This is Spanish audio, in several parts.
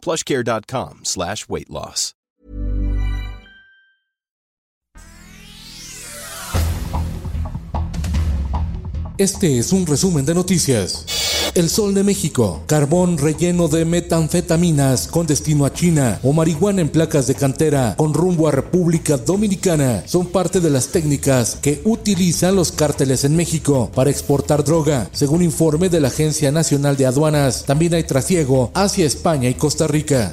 plushcare.com slash weight loss. Este es un resumen de noticias. El Sol de México, carbón relleno de metanfetaminas con destino a China o marihuana en placas de cantera con rumbo a República Dominicana son parte de las técnicas que utilizan los cárteles en México para exportar droga. Según informe de la Agencia Nacional de Aduanas, también hay trasiego hacia España y Costa Rica.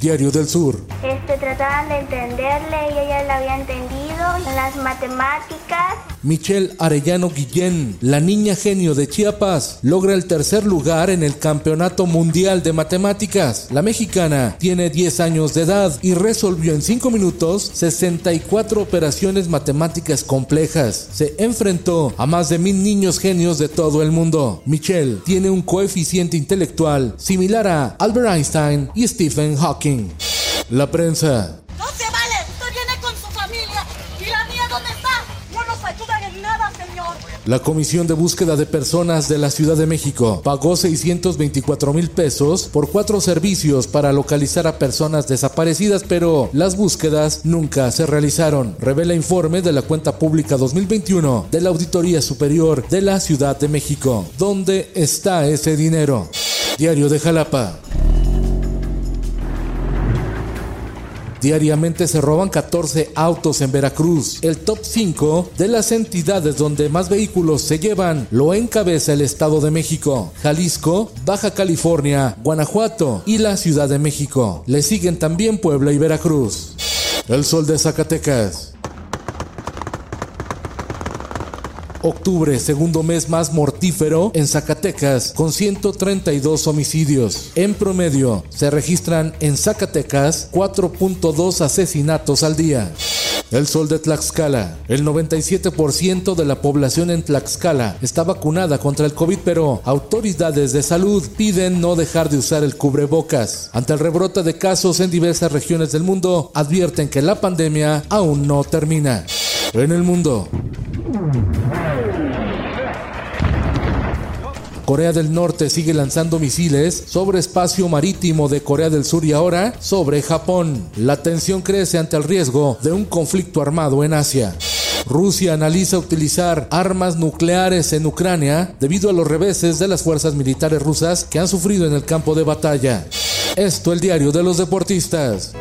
Diario del Sur. Este, trataban de entenderle y ella la había entendido en las matemáticas. Michelle Arellano Guillén, la niña genio de Chiapas, logra el tercer lugar en el Campeonato Mundial de Matemáticas. La mexicana tiene 10 años de edad y resolvió en 5 minutos 64 operaciones matemáticas complejas. Se enfrentó a más de mil niños genios de todo el mundo. Michelle tiene un coeficiente intelectual similar a Albert Einstein y Stephen Hawking. La prensa. ¡No se vale! ¡Usted viene con su familia! ¿Y la mía dónde está? No nos ayudan en nada, señor. La Comisión de Búsqueda de Personas de la Ciudad de México pagó 624 mil pesos por cuatro servicios para localizar a personas desaparecidas, pero las búsquedas nunca se realizaron. Revela informe de la cuenta pública 2021 de la Auditoría Superior de la Ciudad de México. ¿Dónde está ese dinero? Diario de Jalapa. Diariamente se roban 14 autos en Veracruz. El top 5 de las entidades donde más vehículos se llevan lo encabeza el Estado de México, Jalisco, Baja California, Guanajuato y la Ciudad de México. Le siguen también Puebla y Veracruz. El Sol de Zacatecas. Octubre, segundo mes más mortífero en Zacatecas, con 132 homicidios. En promedio, se registran en Zacatecas 4.2 asesinatos al día. El sol de Tlaxcala. El 97% de la población en Tlaxcala está vacunada contra el COVID, pero autoridades de salud piden no dejar de usar el cubrebocas. Ante el rebrote de casos en diversas regiones del mundo, advierten que la pandemia aún no termina. En el mundo. Corea del Norte sigue lanzando misiles sobre espacio marítimo de Corea del Sur y ahora sobre Japón. La tensión crece ante el riesgo de un conflicto armado en Asia. Rusia analiza utilizar armas nucleares en Ucrania debido a los reveses de las fuerzas militares rusas que han sufrido en el campo de batalla. Esto el diario de los deportistas.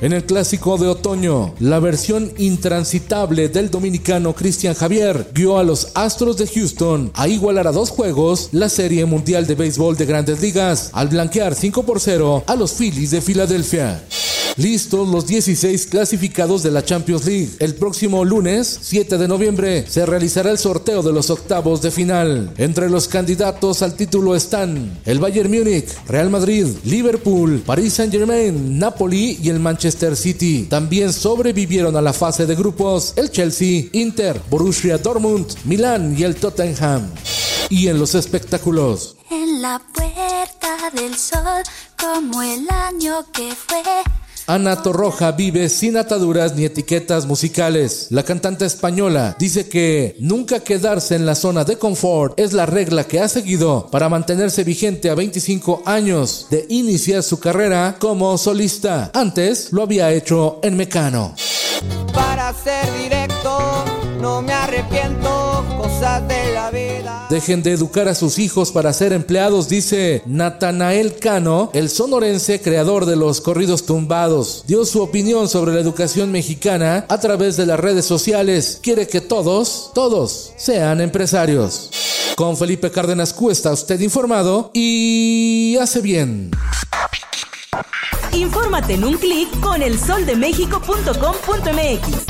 En el clásico de otoño, la versión intransitable del dominicano Cristian Javier guió a los Astros de Houston a igualar a dos juegos la Serie Mundial de Béisbol de Grandes Ligas al blanquear 5 por 0 a los Phillies de Filadelfia. Listos los 16 clasificados de la Champions League. El próximo lunes, 7 de noviembre, se realizará el sorteo de los octavos de final. Entre los candidatos al título están el Bayern Múnich, Real Madrid, Liverpool, Paris Saint-Germain, Napoli y el Manchester City. También sobrevivieron a la fase de grupos el Chelsea, Inter, Borussia Dortmund, Milán y el Tottenham. Y en los espectáculos. En la puerta del sol, como el año que fue. Ana Torroja vive sin ataduras ni etiquetas musicales. La cantante española dice que nunca quedarse en la zona de confort es la regla que ha seguido para mantenerse vigente a 25 años de iniciar su carrera como solista. Antes lo había hecho en Mecano. Para ser directo, no me arrepiento, cosas de la vida. Dejen de educar a sus hijos para ser empleados, dice Natanael Cano, el sonorense creador de los corridos tumbados. Dio su opinión sobre la educación mexicana a través de las redes sociales. Quiere que todos, todos, sean empresarios. Con Felipe Cárdenas Q está usted informado y hace bien. Infórmate en un clic con elsoldemexico.com.mx.